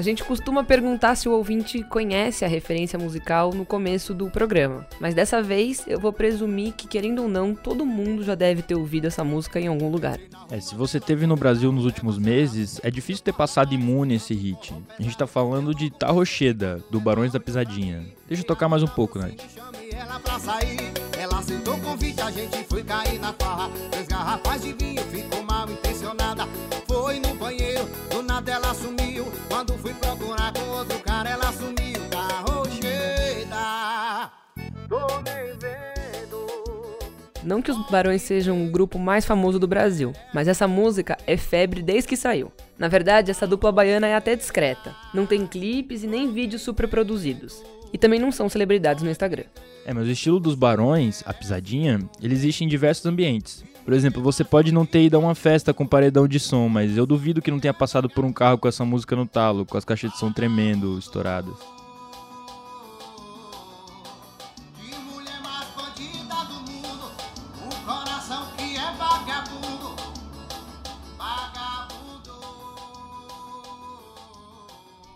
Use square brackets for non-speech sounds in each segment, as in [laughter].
A gente costuma perguntar se o ouvinte conhece a referência musical no começo do programa, mas dessa vez eu vou presumir que, querendo ou não, todo mundo já deve ter ouvido essa música em algum lugar. É, se você teve no Brasil nos últimos meses, é difícil ter passado imune esse hit. A gente tá falando de Tarrocheda, do Barões da Pisadinha. Deixa eu tocar mais um pouco, Nath. Ela Não que os Barões sejam o grupo mais famoso do Brasil, mas essa música é febre desde que saiu. Na verdade, essa dupla baiana é até discreta. Não tem clipes e nem vídeos super produzidos. E também não são celebridades no Instagram. É, mas o estilo dos barões, a pisadinha, ele existe em diversos ambientes. Por exemplo, você pode não ter ido a uma festa com paredão de som, mas eu duvido que não tenha passado por um carro com essa música no talo, com as caixas de som tremendo, estouradas.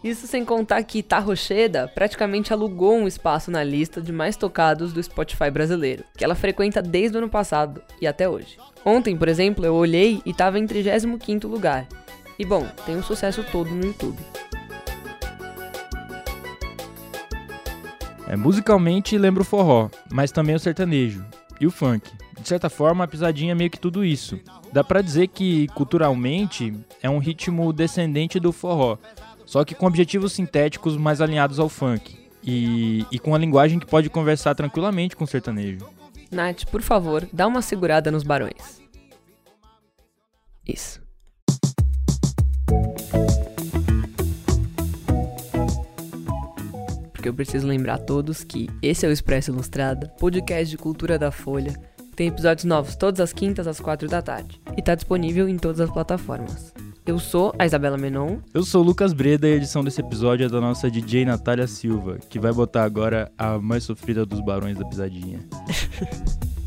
Isso sem contar que Tarrocheda praticamente alugou um espaço na lista de mais tocados do Spotify brasileiro, que ela frequenta desde o ano passado e até hoje. Ontem, por exemplo, eu olhei e estava em 35º lugar. E bom, tem um sucesso todo no YouTube. É, musicalmente lembra o forró, mas também o sertanejo e o funk. De certa forma, a pisadinha é meio que tudo isso. Dá pra dizer que, culturalmente, é um ritmo descendente do forró, só que com objetivos sintéticos mais alinhados ao funk. E, e com uma linguagem que pode conversar tranquilamente com o sertanejo. Nath, por favor, dá uma segurada nos barões. Isso. Porque eu preciso lembrar a todos que esse é o Expresso Ilustrada, podcast de cultura da Folha. Tem episódios novos todas as quintas às quatro da tarde. E está disponível em todas as plataformas. Eu sou a Isabela Menon. Eu sou o Lucas Breda e a edição desse episódio é da nossa DJ Natália Silva, que vai botar agora a mais sofrida dos barões da pisadinha. [laughs]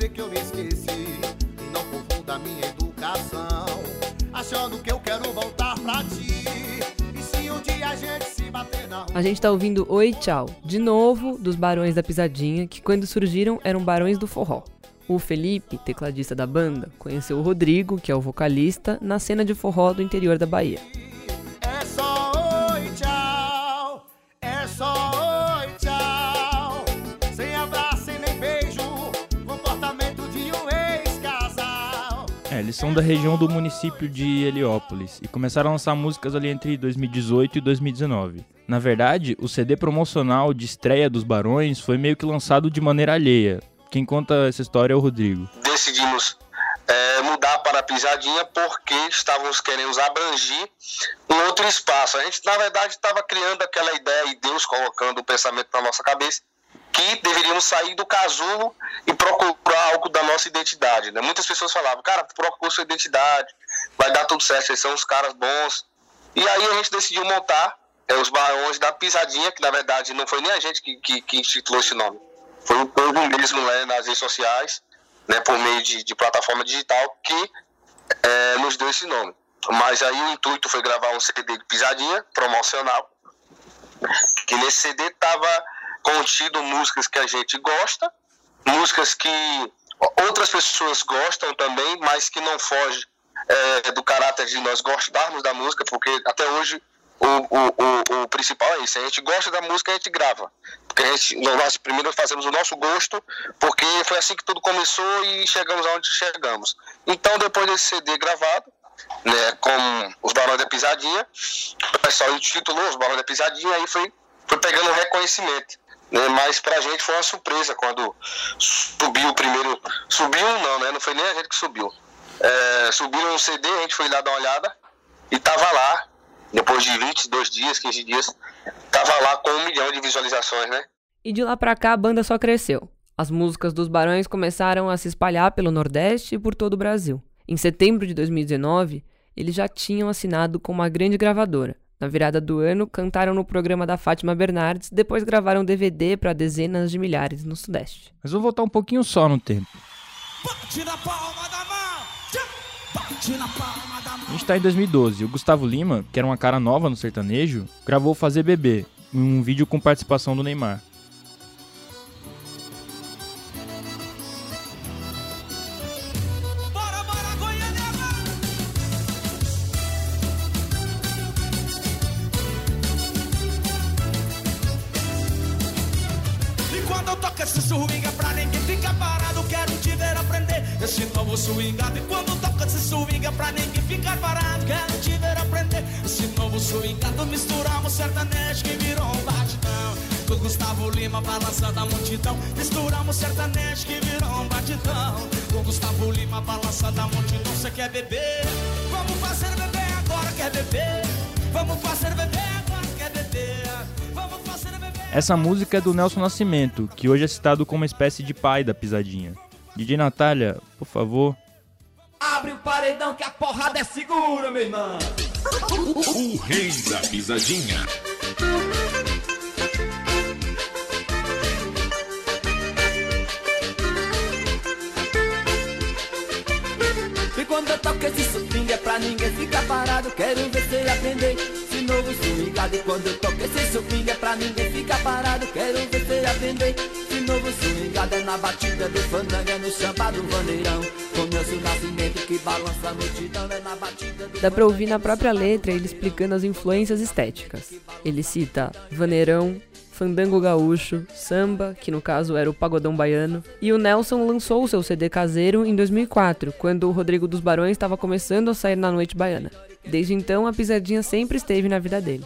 dizer que eu me esqueci. Não confunda minha educação. Achando que eu quero voltar pra ti. E se um dia a gente se bater na rua. A gente tá ouvindo Oi Tchau, de novo, dos Barões da Pisadinha, que quando surgiram eram Barões do Forró. O Felipe, tecladista da banda, conheceu o Rodrigo, que é o vocalista, na cena de forró do interior da Bahia. Eles são da região do município de Heliópolis e começaram a lançar músicas ali entre 2018 e 2019. Na verdade, o CD promocional de estreia dos Barões foi meio que lançado de maneira alheia. Quem conta essa história é o Rodrigo. decidimos é, mudar para a pisadinha porque estávamos querendo abranger um outro espaço. A gente, na verdade, estava criando aquela ideia e Deus colocando o pensamento na nossa cabeça que deveríamos sair do casulo e procurar algo da nossa identidade. Né? Muitas pessoas falavam, cara, procura sua identidade, vai dar tudo certo, vocês são os caras bons. E aí a gente decidiu montar é, os Barões da Pisadinha, que na verdade não foi nem a gente que, que, que instituiu esse nome. Foi o povo mesmo né, nas redes sociais, né, por meio de, de plataforma digital, que é, nos deu esse nome. Mas aí o intuito foi gravar um CD de pisadinha promocional, que nesse CD estava contido músicas que a gente gosta, músicas que outras pessoas gostam também, mas que não foge é, do caráter de nós gostarmos da música, porque até hoje o, o, o, o principal é isso, a gente gosta da música, a gente grava. Porque a gente, nós primeiro fazemos o nosso gosto, porque foi assim que tudo começou e chegamos aonde chegamos. Então, depois desse CD gravado, né, com os Barões da Pisadinha, o pessoal intitulou os Barões da Pisadinha, aí foi, foi pegando reconhecimento. Né, mas pra gente foi uma surpresa quando subiu o primeiro. Subiu não, né? Não foi nem a gente que subiu. É, subiram um CD, a gente foi lá dar uma olhada e tava lá, depois de 22 dias, 15 dias, tava lá com um milhão de visualizações, né? E de lá pra cá a banda só cresceu. As músicas dos Barões começaram a se espalhar pelo Nordeste e por todo o Brasil. Em setembro de 2019, eles já tinham assinado com uma grande gravadora. Na virada do ano, cantaram no programa da Fátima Bernardes, depois gravaram DVD para dezenas de milhares no Sudeste. Mas vou voltar um pouquinho só no tempo. A gente está em 2012. O Gustavo Lima, que era uma cara nova no sertanejo, gravou Fazer Bebê, um vídeo com participação do Neymar. Swingado E quando toca esse swinga pra ninguém ficar parado Quero te ver aprender esse novo swingado Misturamos sertanejo que virou um batidão Com Gustavo Lima balançando a multidão Misturamos sertanejo que virou um batidão Com Gustavo Lima balançando a multidão Você quer beber? Vamos fazer beber agora, quer beber? Vamos fazer beber agora, quer beber? Vamos fazer beber essa música é do Nelson Nascimento, que hoje é citado como uma espécie de pai da pisadinha. DJ Natália, por favor. Abre o paredão que a porrada é segura, meu irmão. o rei da pisadinha. E quando eu toco esse swing é pra ninguém ficar parado Quero ver você aprender esse novo swingado E quando eu toco esse swing é pra ninguém ficar parado Quero ver você aprender esse novo swingado É na batida do fandango, é no samba do vaneirão Começo o nascimento que balança a multidão É na batida do Dá pra ouvir na própria letra ele explicando as influências estéticas Ele cita vaneirão, fandango gaúcho, samba, que no caso era o pagodão baiano, e o Nelson lançou o seu CD caseiro em 2004, quando o Rodrigo dos Barões estava começando a sair na noite baiana. Desde então, a pisadinha sempre esteve na vida dele.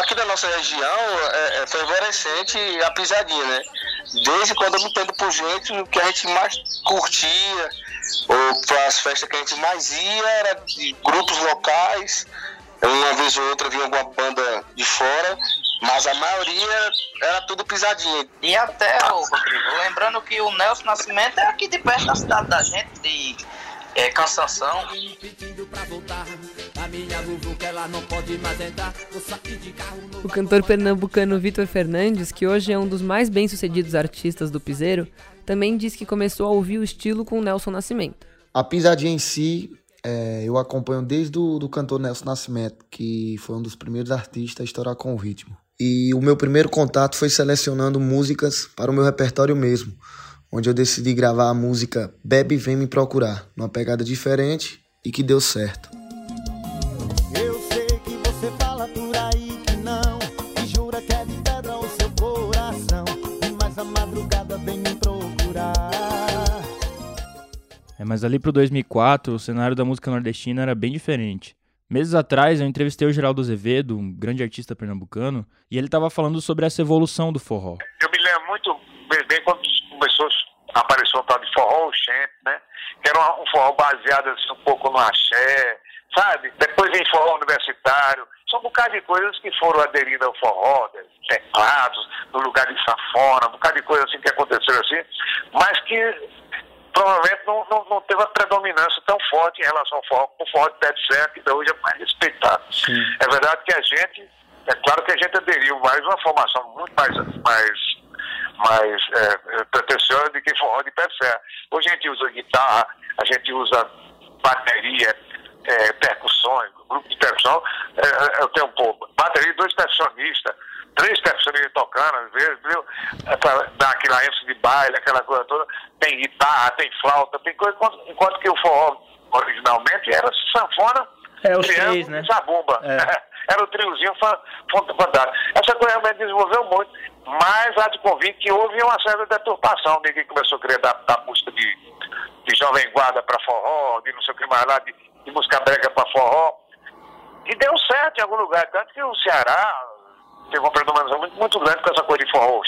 Aqui na nossa região é, é favorecente a pisadinha, né? Desde quando eu me entendo por gente, o que a gente mais curtia, ou para as festas que a gente mais ia, era de grupos locais, uma vez ou outra vinha alguma banda de fora, mas a maioria era tudo pisadinha. E até, ô, Rodrigo, lembrando que o Nelson Nascimento é aqui de perto da cidade da gente, de é, Cansação. O cantor pernambucano Vitor Fernandes, que hoje é um dos mais bem-sucedidos artistas do piseiro, também diz que começou a ouvir o estilo com Nelson Nascimento. A pisadinha em si é, eu acompanho desde o do cantor Nelson Nascimento, que foi um dos primeiros artistas a estourar com o ritmo. E o meu primeiro contato foi selecionando músicas para o meu repertório mesmo, onde eu decidi gravar a música Bebe Vem Me Procurar, numa pegada diferente e que deu certo. Mas ali pro 2004, o cenário da música nordestina era bem diferente. Meses atrás, eu entrevistei o Geraldo Azevedo, um grande artista pernambucano, e ele estava falando sobre essa evolução do forró. Eu me lembro muito bem quando começou a aparecer um tal de forró oxente, né? Que era um forró baseado assim, um pouco no axé, sabe? Depois vem forró universitário. São um bocado de coisas que foram aderindo ao forró, né? teclados, no lugar de safona, um bocado de coisas assim que aconteceram assim, mas que provavelmente não, não, não, teve a predominância tão forte em relação ao forró, o forró de pé de serra, que hoje é mais respeitado. Sim. É verdade que a gente, é claro que a gente aderiu mais uma formação muito mais, mais, mais é, pretensiosa do que forró de pé de serra. Hoje a gente usa guitarra, a gente usa bateria, é, percussões, grupo de percussão, é, eu tenho pô, bateria, dois percussionistas, três percussionistas tocando, às vezes, viu? É pra dar aquela ênfase de baile, aquela coisa toda. Tem guitarra, tem flauta, tem coisa. Enquanto, enquanto que o forró originalmente era sanfona, é, os três, né? zabumba. É. [laughs] era o triozinho fantástico. Essa coisa realmente desenvolveu muito, mas há de convite que houve uma certa deturpação. Ninguém começou a querer dar, dar música de, de jovem guarda para forró, de não sei o que mais lá, de, de música brega para forró. E deu certo em algum lugar, tanto que o Ceará, teve uma predominância muito, muito grande com essa coisa de forró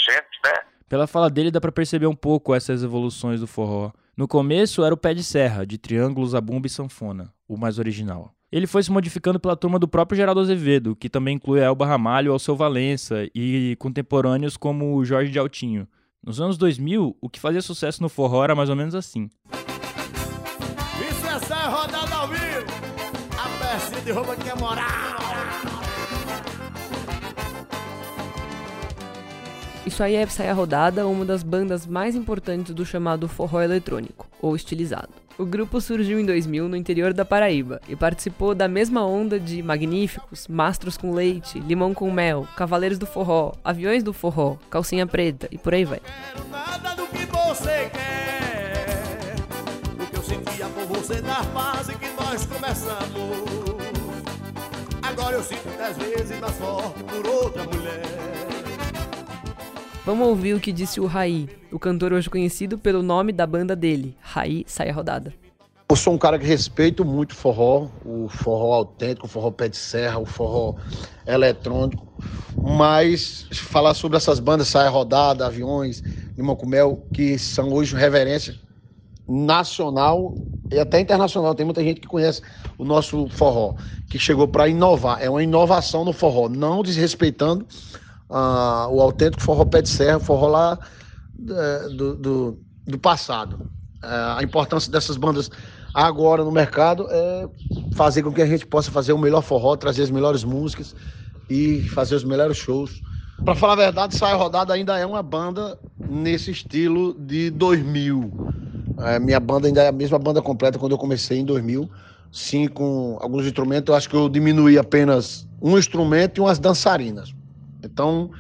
né? Pela fala dele dá para perceber um pouco essas evoluções do forró. No começo era o pé de serra, de triângulos, zabumba e sanfona, o mais original. Ele foi se modificando pela turma do próprio Geraldo Azevedo, que também inclui Elba Ramalho, Alceu Valença e contemporâneos como o Jorge de Altinho. Nos anos 2000, o que fazia sucesso no forró era mais ou menos assim. Isso é de roupa que é moral. Isso aí é Saia Rodada, uma das bandas mais importantes do chamado forró eletrônico, ou estilizado. O grupo surgiu em 2000 no interior da Paraíba e participou da mesma onda de Magníficos, Mastros com Leite, Limão com Mel, Cavaleiros do Forró, Aviões do Forró, Calcinha Preta e por aí vai. Agora eu sinto dez vezes mais forte por outra mulher. Vamos ouvir o que disse o Raí, o cantor hoje conhecido pelo nome da banda dele, Raí Saia Rodada. Eu sou um cara que respeito muito forró, o forró autêntico, o forró pé de serra, o forró eletrônico, mas falar sobre essas bandas Saia Rodada, Aviões, Limão com Mel, que são hoje reverência nacional e até internacional. Tem muita gente que conhece o nosso forró, que chegou para inovar. É uma inovação no forró, não desrespeitando ah, o autêntico forró pé de serra, forró lá eh, do, do, do passado. Eh, a importância dessas bandas agora no mercado é fazer com que a gente possa fazer o melhor forró, trazer as melhores músicas e fazer os melhores shows. Para falar a verdade, Saia Rodada ainda é uma banda nesse estilo de 2000. É, minha banda ainda é a mesma banda completa quando eu comecei em 2000. Sim, com alguns instrumentos. Eu acho que eu diminuí apenas um instrumento e umas dançarinas. Então,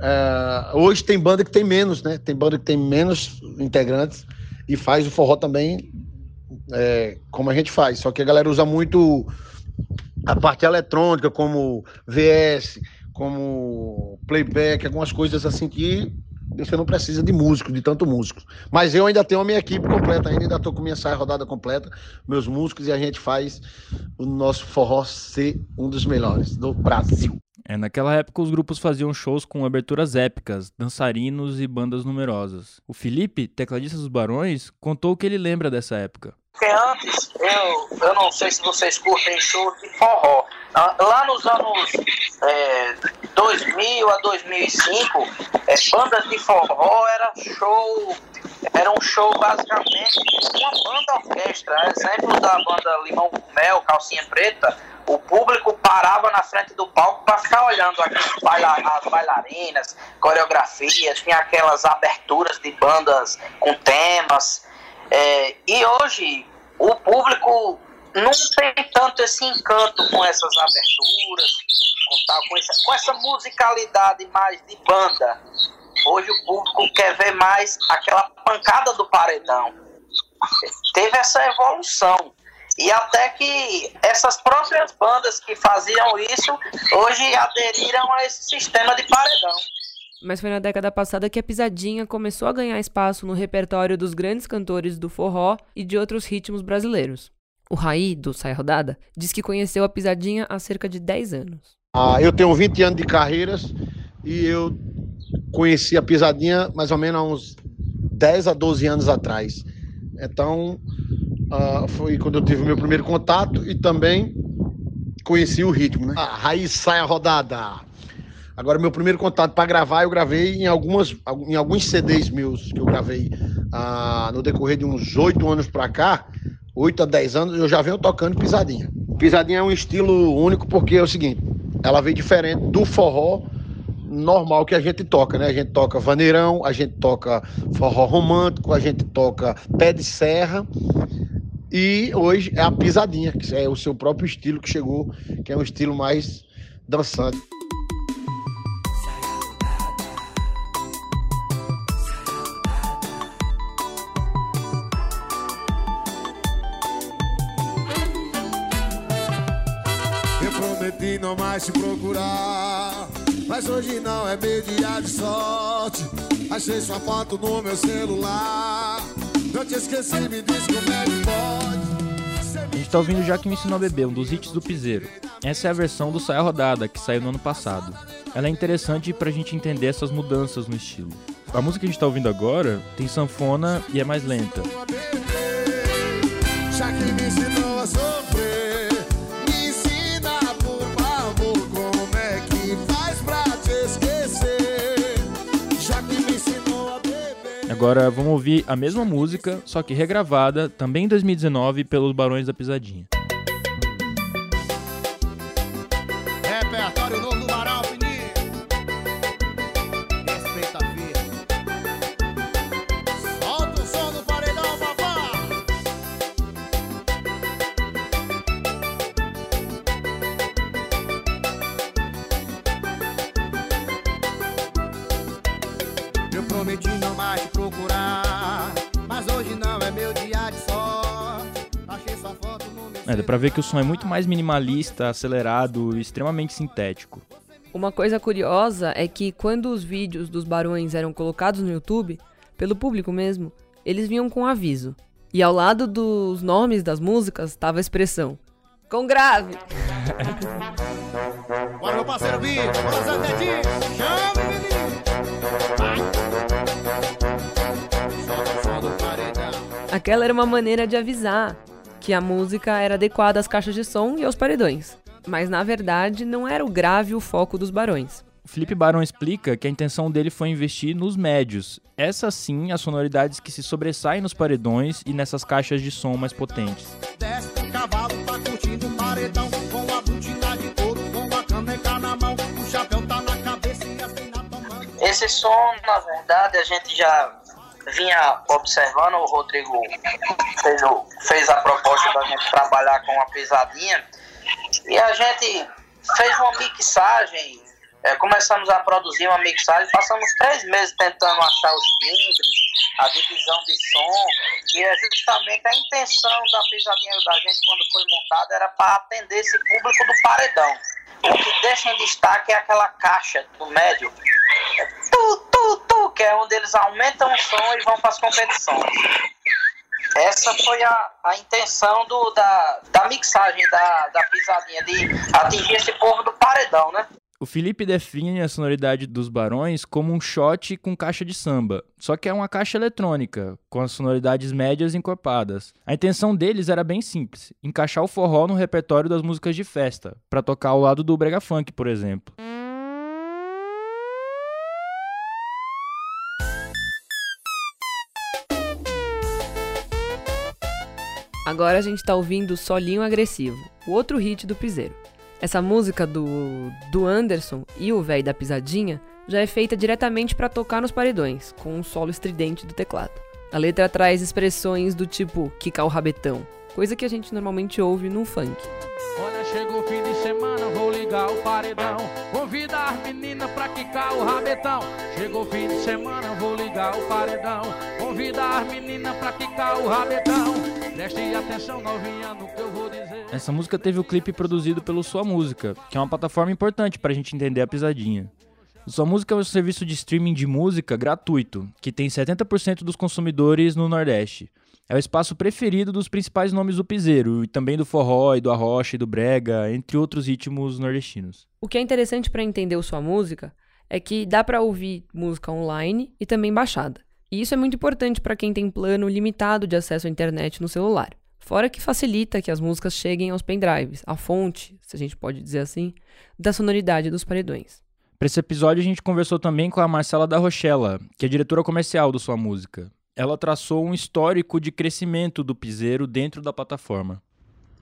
é, hoje tem banda que tem menos, né? Tem banda que tem menos integrantes e faz o forró também é, como a gente faz. Só que a galera usa muito a parte eletrônica, como VS, como playback, algumas coisas assim que você não precisa de músicos, de tanto músicos. Mas eu ainda tenho a minha equipe completa, ainda, estou com minha saia rodada completa, meus músicos, e a gente faz o nosso forró ser um dos melhores do Brasil. É, naquela época os grupos faziam shows com aberturas épicas, dançarinos e bandas numerosas. O Felipe, tecladista dos Barões, contou o que ele lembra dessa época. Porque antes, eu, eu não sei se vocês curtem show de forró. Ah, Lá nos anos é, 2000 a 2005, é, bandas de forró era show, era um show basicamente uma banda orquestra. Exemplo da banda Limão com Mel, Calcinha Preta, o público parava na frente do palco para ficar olhando aquelas baila as bailarinas, coreografias, tinha aquelas aberturas de bandas com temas. É, e hoje o público não tem tanto esse encanto com essas aberturas, com, tal, com, essa, com essa musicalidade mais de banda. Hoje o público quer ver mais aquela pancada do paredão. Teve essa evolução. E até que essas próprias bandas que faziam isso hoje aderiram a esse sistema de paredão. Mas foi na década passada que a pisadinha começou a ganhar espaço no repertório dos grandes cantores do forró e de outros ritmos brasileiros. O Raí, do Saia Rodada, diz que conheceu a pisadinha há cerca de 10 anos. Ah, eu tenho 20 anos de carreiras e eu conheci a pisadinha mais ou menos há uns 10 a 12 anos atrás. Então, ah, foi quando eu tive o meu primeiro contato e também conheci o ritmo, né? A raiz saia rodada. Agora, meu primeiro contato para gravar, eu gravei em, algumas, em alguns CDs meus que eu gravei ah, no decorrer de uns 8 anos para cá, 8 a 10 anos, eu já venho tocando pisadinha. Pisadinha é um estilo único porque é o seguinte, ela veio diferente do forró normal que a gente toca, né? A gente toca vaneirão, a gente toca forró romântico, a gente toca pé de serra e hoje é a pisadinha, que é o seu próprio estilo que chegou, que é um estilo mais dançante. Te procurar. Mas hoje não é dia de sorte. Achei sua foto no meu celular. Não te esqueci, me diz como é que pode. A gente tá ouvindo Já Que Me Ensinou a Beber, um dos hits do Piseiro. Essa é a versão do Saia Rodada, que saiu no ano passado. Ela é interessante pra gente entender essas mudanças no estilo. A música que a gente tá ouvindo agora tem sanfona e é mais lenta. Agora vamos ouvir a mesma música, só que regravada, também em 2019, pelos Barões da Pisadinha. Dá pra ver que o som é muito mais minimalista, acelerado e extremamente sintético. Uma coisa curiosa é que quando os vídeos dos barões eram colocados no YouTube, pelo público mesmo, eles vinham com aviso. E ao lado dos nomes das músicas estava a expressão com grave. [laughs] Aquela era uma maneira de avisar que a música era adequada às caixas de som e aos paredões. Mas na verdade não era o grave o foco dos barões. O Felipe Barão explica que a intenção dele foi investir nos médios. Essas sim as sonoridades que se sobressaem nos paredões e nessas caixas de som mais potentes. Tá. Esse som, na verdade, a gente já vinha observando, o Rodrigo fez, o- fez a proposta da gente trabalhar com uma pisadinha e a gente fez uma mixagem, é, começamos a produzir uma mixagem, passamos três meses tentando achar os timbres, a divisão de som, e é justamente a intenção da pisadinha da gente quando foi montada era para atender esse público do paredão. O que deixa em destaque é aquela caixa do médio, tu, tu, tu, que é onde eles aumentam o som e vão para as competições. Essa foi a, a intenção do, da, da mixagem da, da pisadinha, de atingir esse povo do paredão, né? O Felipe define a sonoridade dos Barões como um shot com caixa de samba, só que é uma caixa eletrônica, com as sonoridades médias encorpadas. A intenção deles era bem simples, encaixar o forró no repertório das músicas de festa, para tocar ao lado do brega funk, por exemplo. Agora a gente tá ouvindo Solinho Agressivo, o outro hit do Piseiro. Essa música do, do Anderson e o véi da pisadinha já é feita diretamente pra tocar nos paredões, com um solo estridente do teclado. A letra traz expressões do tipo quicar o rabetão, coisa que a gente normalmente ouve no funk. Olha, chegou o fim de semana, o paredão. Convida as meninas pra quicar o rabetão. Chegou fim de semana, vou ligar o paredão. Convida as meninas pra quicar o rabetão. Preste atenção, novinha, no que eu vou dizer. Essa música teve o clipe produzido pelo Sua Música, que é uma plataforma importante pra gente entender a pisadinha. Sua Música é um serviço de streaming de música gratuito, que tem 70% dos consumidores no Nordeste. É o espaço preferido dos principais nomes do piseiro, e também do forró, e do arrocha, e do brega, entre outros ritmos nordestinos. O que é interessante pra entender sua música é que dá pra ouvir música online e também baixada. E isso é muito importante pra quem tem plano limitado de acesso à internet no celular. Fora que facilita que as músicas cheguem aos pendrives, a fonte, se a gente pode dizer assim, da sonoridade dos paredões. Para esse episódio, a gente conversou também com a Marcela da Rochella, que é diretora comercial do Sua Música. Ela traçou um histórico de crescimento do piseiro dentro da plataforma.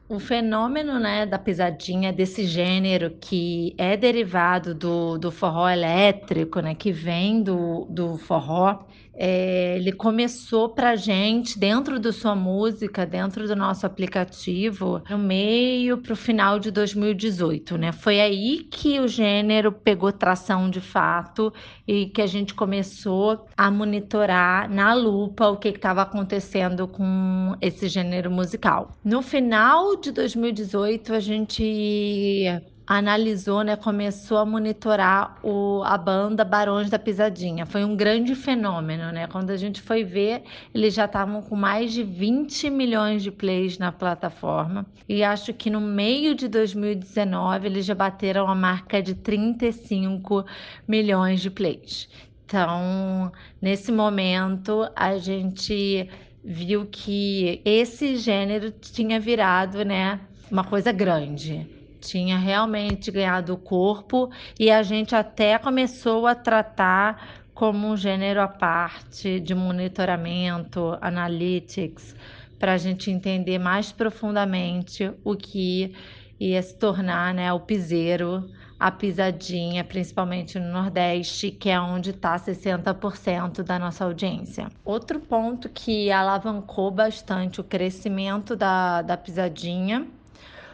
O fenômeno né, da pisadinha, desse gênero que é derivado do, do forró elétrico, né, que vem do, do forró, é, ele começou pra gente dentro da sua música, dentro do nosso aplicativo, no meio pro final de 2018, né? Foi aí que o gênero pegou tração de fato e que a gente começou a monitorar na lupa o que estava acontecendo com esse gênero musical. No final de 2018, a gente analisou, né, começou a monitorar o, a banda Barões da Pisadinha. Foi um grande fenômeno, né? Quando a gente foi ver, eles já estavam com mais de 20 milhões de plays na plataforma. E acho que no meio de 2019 eles já bateram a marca de 35 milhões de plays. Então, nesse momento, a gente viu que esse gênero tinha virado, né, uma coisa grande tinha realmente ganhado corpo e a gente até começou a tratar como um gênero à parte de monitoramento, analytics, para a gente entender mais profundamente o que ia se tornar né, o piseiro a pisadinha, principalmente no Nordeste, que é onde está 60% da nossa audiência. Outro ponto que alavancou bastante o crescimento da, da pisadinha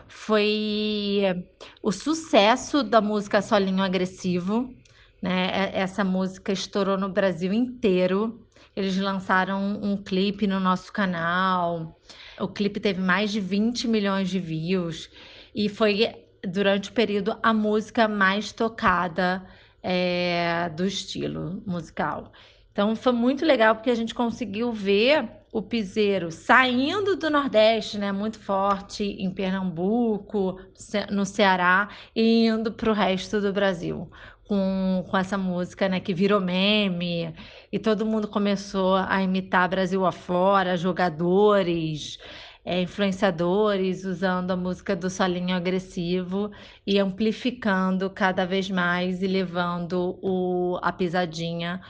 foi o sucesso da música Solinho Agressivo. Né? Essa música estourou no Brasil inteiro. Eles lançaram um, clipe no nosso canal. O clipe teve mais de 20 milhões de views e foi durante o período a música mais tocada é, do estilo musical. Então foi muito legal porque a gente conseguiu ver o piseiro saindo do Nordeste, né, muito forte em Pernambuco, no Ceará e indo para o resto do Brasil com, com essa música, né, que virou meme e todo mundo começou a imitar Brasil afora, jogadores, é, influenciadores usando a música do solinho agressivo e amplificando cada vez mais e levando o, a pisadinha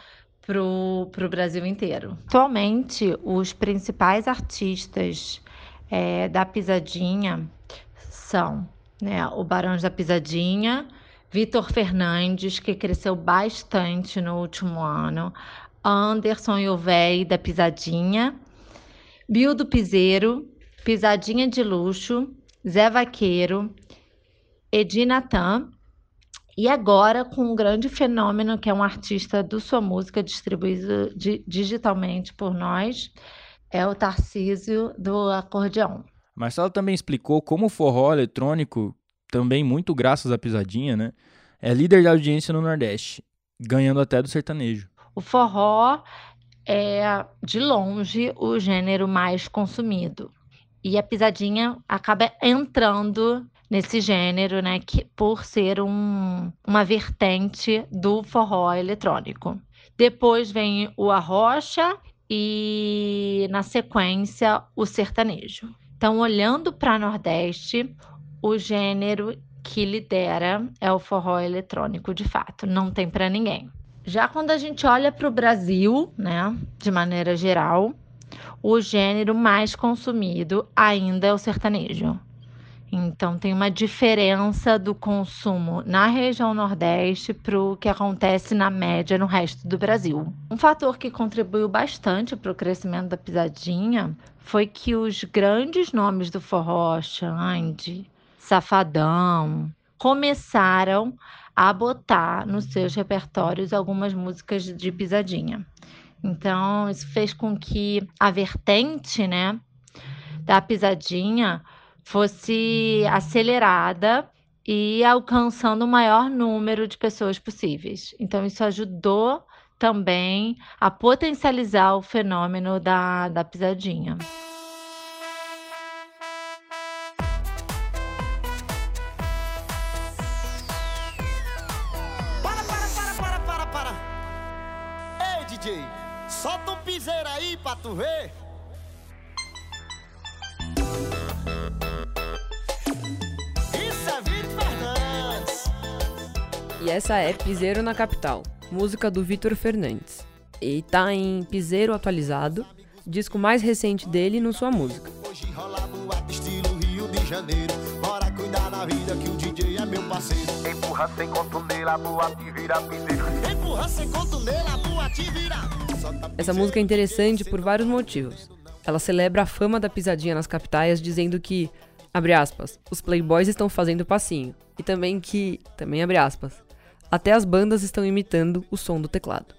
para o Brasil inteiro. Atualmente, os principais artistas é, da Pisadinha são né, o Barões da Pisadinha, Vitor Fernandes, que cresceu bastante no último ano, Anderson Yovei da Pisadinha, Bill do Piseiro, Pisadinha de Luxo, Zé Vaqueiro, Edinatan e agora com um grande fenômeno que é um artista do sua música distribuído di digitalmente por nós, é o Tarcísio do acordeão. Marcelo também explicou como o forró eletrônico, também muito graças à pisadinha, né, é líder de audiência no Nordeste, ganhando até do sertanejo. O forró é, de longe, o gênero mais consumido. E a pisadinha acaba entrando nesse gênero, né, que, por ser um, uma vertente do forró eletrônico. Depois vem o arrocha e, na sequência, o sertanejo. Então, olhando para Nordeste, o gênero que lidera é o forró eletrônico, de fato, não tem para ninguém. Já quando a gente olha para o Brasil, né, de maneira geral, o gênero mais consumido ainda é o sertanejo. Então, tem uma diferença do consumo na região Nordeste para o que acontece na média no resto do Brasil. Um fator que contribuiu bastante para o crescimento da pisadinha foi que os grandes nomes do forró, Xande, Safadão, começaram a botar nos seus repertórios algumas músicas de pisadinha. Então, isso fez com que a vertente, né, da pisadinha fosse acelerada e alcançando o maior número de pessoas possíveis. Então, isso ajudou também a potencializar o fenômeno da, da pisadinha. Para, para, para, para, para, para. Ei, DJ, solta um piseiro aí pra tu ver. E essa é Piseiro na Capital, música do Vitor Fernandes. E tá em Piseiro Atualizado, disco mais recente dele no Sua Música. Hoje rola boate estilo Rio de Janeiro. Bora cuidar da vida que o DJ é meu parceiro. Empurra sem boate vira piseiro. Empurra sem boate vira. Solta Essa música é interessante por vários motivos. Ela celebra a fama da pisadinha nas capitais, dizendo que, abre aspas, os playboys estão fazendo passinho. E também que, também abre aspas, até as bandas estão imitando o som do teclado.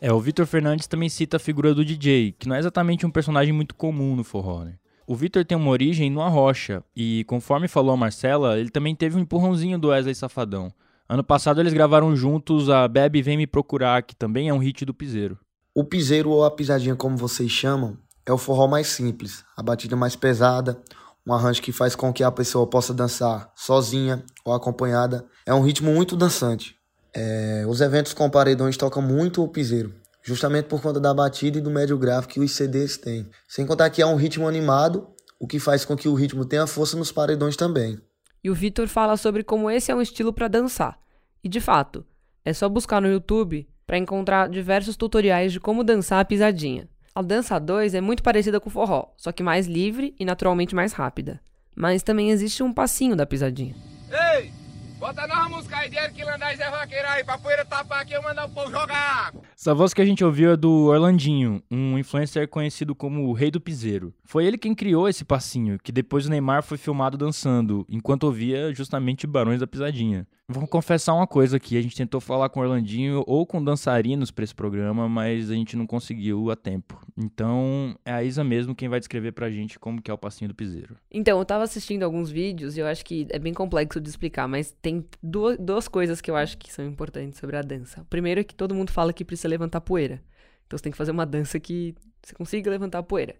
É, o Vitor Fernandes também cita a figura do DJ, que não é exatamente um personagem muito comum no forró, né? O Vitor tem uma origem no Arrocha, e conforme falou a Marcela, ele também teve um empurrãozinho do Wesley Safadão. Ano passado eles gravaram juntos a Bebe Vem Me Procurar, que também é um hit do Piseiro. O piseiro ou a pisadinha, como vocês chamam, é o forró mais simples, a batida mais pesada, um arranjo que faz com que a pessoa possa dançar sozinha ou acompanhada. É um ritmo muito dançante. É, os eventos com paredões tocam muito o piseiro, justamente por conta da batida e do médio grave que os CDs têm. Sem contar que é um ritmo animado, o que faz com que o ritmo tenha força nos paredões também. E o Vitor fala sobre como esse é um estilo para dançar. E de fato, é só buscar no YouTube para encontrar diversos tutoriais de como dançar a pisadinha. A dança 2 é muito parecida com o forró, só que mais livre e naturalmente mais rápida. Mas também existe um passinho da pisadinha. Ei! Bota nova música aí de Erquilandá e Zé Vaqueiro aí, pra poeira tapar aqui e mandar o povo jogar água. Essa voz que a gente ouviu é do Orlandinho, um influencer conhecido como o Rei do Piseiro. Foi ele quem criou esse passinho, que depois o Neymar foi filmado dançando, enquanto ouvia justamente Barões da Pisadinha. Vou confessar uma coisa aqui, a gente tentou falar com o Orlandinho ou com dançarinos para esse programa, mas a gente não conseguiu a tempo. Então, é a Isa mesmo quem vai descrever pra gente como que é o passinho do piseiro. Então, eu tava assistindo alguns vídeos e eu acho que é bem complexo de explicar, mas tem duas, duas coisas que eu acho que são importantes sobre a dança. Primeiro é que todo mundo fala que precisa levantar poeira. Então você tem que fazer uma dança que você consiga levantar poeira.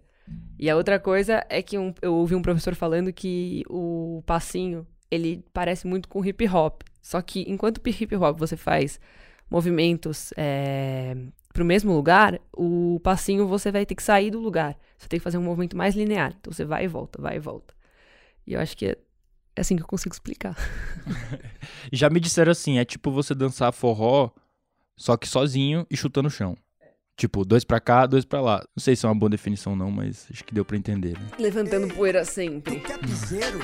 E a outra coisa é que um, eu ouvi um professor falando que o passinho, ele parece muito com hip hop. Só que enquanto hip hop você faz movimentos é, pro mesmo lugar, o passinho você vai ter que sair do lugar. Você tem que fazer um movimento mais linear. Então você vai e volta, vai e volta. E eu acho que é assim que eu consigo explicar. [laughs] Já me disseram assim, é tipo você dançar forró, só que sozinho e chutando o chão. Tipo, dois pra cá, dois pra lá. Não sei se é uma boa definição não, mas acho que deu pra entender, né? Levantando poeira sempre. Piseiro.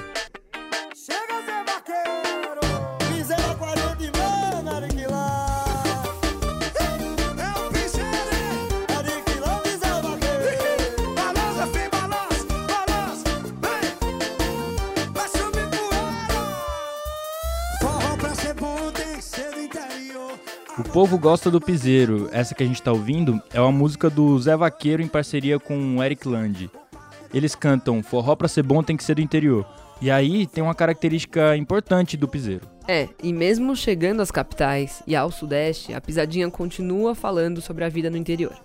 Povo gosta do piseiro. Essa que a gente tá ouvindo é uma música do Zé Vaqueiro em parceria com o Eric Land. Eles cantam Forró pra ser bom tem que ser do interior. E aí tem uma característica importante do piseiro. É, e mesmo chegando às capitais e ao sudeste, a pisadinha continua falando sobre a vida no interior.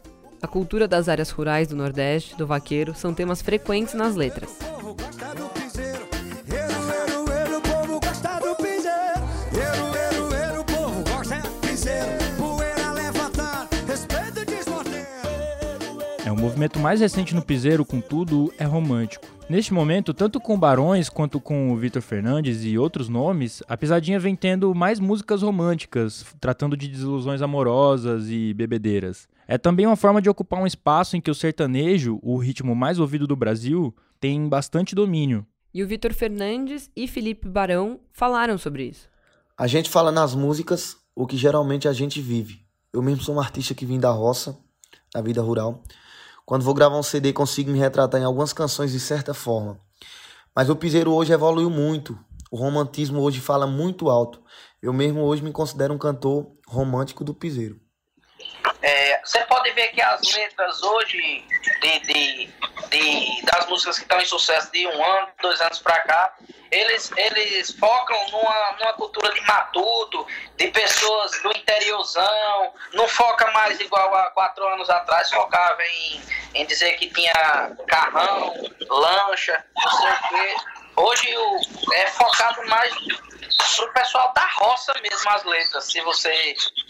A cultura das áreas rurais do nordeste, do vaqueiro, são temas frequentes nas letras. É o movimento mais recente no piseiro, contudo, é romântico. Neste momento, tanto com Barões quanto com o Vitor Fernandes e outros nomes, a pisadinha vem tendo mais músicas românticas, tratando de desilusões amorosas e bebedeiras. É também uma forma de ocupar um espaço em que o sertanejo, o ritmo mais ouvido do Brasil, tem bastante domínio. E o Vitor Fernandes e Felipe Barão falaram sobre isso. A gente fala nas músicas o que geralmente a gente vive. Eu mesmo sou um artista que vim da roça, da vida rural. Quando vou gravar um CD, consigo me retratar em algumas canções de certa forma. Mas o piseiro hoje evoluiu muito. O romantismo hoje fala muito alto. Eu mesmo hoje me considero um cantor romântico do piseiro. É, você pode ver que as letras hoje de, de- de- das músicas que estão em sucesso de um ano, dois anos pra cá, eles, eles focam numa, numa cultura de matuto, de pessoas do interiorzão, não foca mais igual a quatro anos atrás, focava em, em dizer que tinha carrão, lancha, não sei o quê. Hoje o, é focado mais pro pessoal da roça mesmo as letras, se você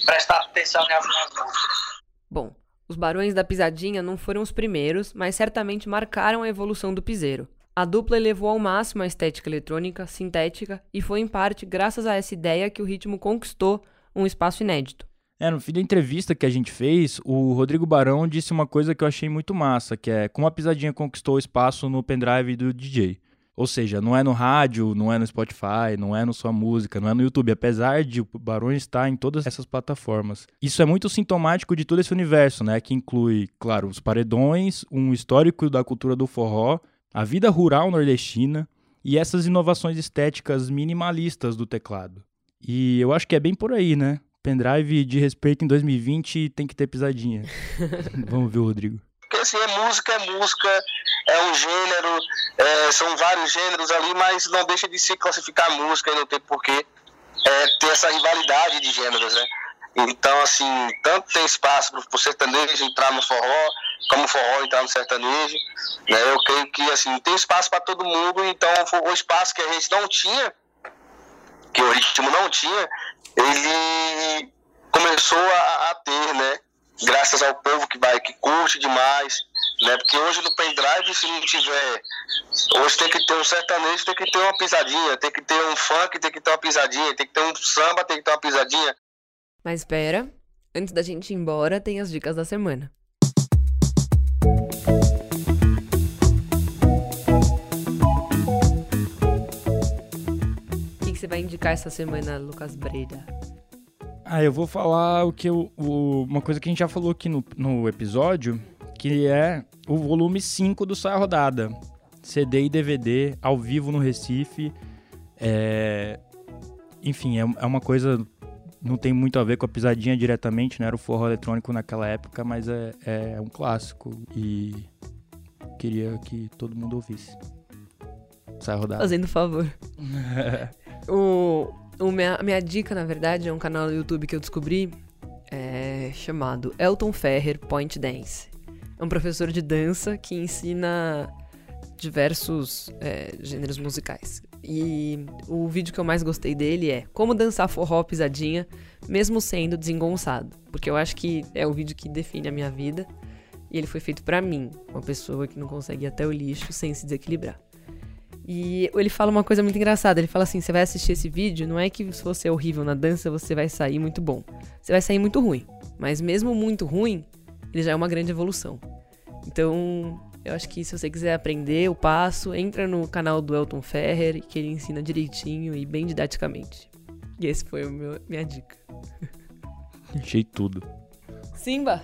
prestar atenção em algumas músicas. Bom, os Barões da Pisadinha não foram os primeiros, mas certamente marcaram a evolução do piseiro. A dupla elevou ao máximo a estética eletrônica, sintética, e foi em parte graças a essa ideia que o ritmo conquistou um espaço inédito. É, no fim da entrevista que a gente fez, o Rodrigo Barão disse uma coisa que eu achei muito massa, que é como a pisadinha conquistou o espaço no pendrive do DJ. Ou seja, não é no rádio, não é no Spotify, não é no Sua Música, não é no YouTube, apesar de o Barão estar em todas essas plataformas. Isso é muito sintomático de todo esse universo, né? Que inclui, claro, os paredões, um histórico da cultura do forró, a vida rural nordestina e essas inovações estéticas minimalistas do teclado. E eu acho que é bem por aí, né? Pendrive de respeito em 2020 tem que ter pisadinha. [laughs] Vamos ver, Rodrigo. Assim, é música, é música, é um gênero, é, são vários gêneros ali, mas não deixa de se classificar música e não tem porquê é, ter essa rivalidade de gêneros, né? Então, assim, tanto tem espaço para o sertanejo entrar no forró, como o forró entrar no sertanejo, né? Eu creio que, assim, tem espaço para todo mundo, então o espaço que a gente não tinha, que o ritmo não tinha, ele começou a, a ter, né? Graças ao povo que vai, que curte demais, né? Porque hoje no pendrive, se não tiver. Hoje tem que ter um sertanejo, tem que ter uma pisadinha, tem que ter um funk, tem que ter uma pisadinha, tem que ter um samba, tem que ter uma pisadinha. Mas espera, antes da gente ir embora, tem as dicas da semana. O que, que você vai indicar essa semana, Lucas Breida? Ah, eu vou falar o que eu, o- uma coisa que a gente já falou aqui no, no episódio, que é o volume 5 do Saia Rodada. CD e DVD, ao vivo no Recife. É, Enfim, é, é uma coisa. Não tem muito a ver com a pisadinha diretamente, não era o forró eletrônico naquela época, mas é, é um clássico. E queria que todo mundo ouvisse. Saia Rodada. Fazendo favor. [laughs] O, minha, minha dica, na verdade, é um canal no YouTube que eu descobri é, chamado Elton Ferrer Point Dance. É um professor de dança que ensina diversos é, gêneros musicais. E o vídeo que eu mais gostei dele é Como dançar forró pisadinha, mesmo sendo desengonçado. Porque eu acho que é o vídeo que define a minha vida. E ele foi feito pra mim, uma pessoa que não consegue ir até o lixo sem se desequilibrar. E ele fala uma coisa muito engraçada. Ele fala assim: você vai assistir esse vídeo, não é que se você é horrível na dança, você vai sair muito bom. Você vai sair muito ruim. Mas mesmo muito ruim, ele já é uma grande evolução. Então, eu acho que se você quiser aprender o passo, entra no canal do Elton Ferrer, que ele ensina direitinho e bem didaticamente. E esse foi a minha dica. Achei tudo. Simba!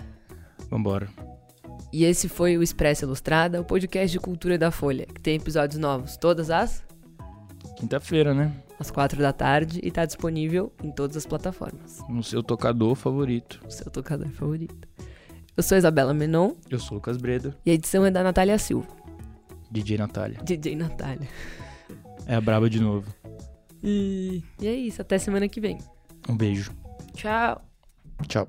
Vambora. E esse foi o Expresso Ilustrada, o podcast de cultura da Folha, que tem episódios novos todas as Quinta-feira, né? às quatro da tarde e tá disponível em todas as plataformas. No seu tocador favorito. O seu tocador favorito. Eu sou Isabela Menon Eu sou o Lucas Breda, e a edição é da Natália Silva, DJ Natália. DJ Natália. É a braba de novo. E, e é isso, até semana que vem. Um beijo. Tchau! Tchau.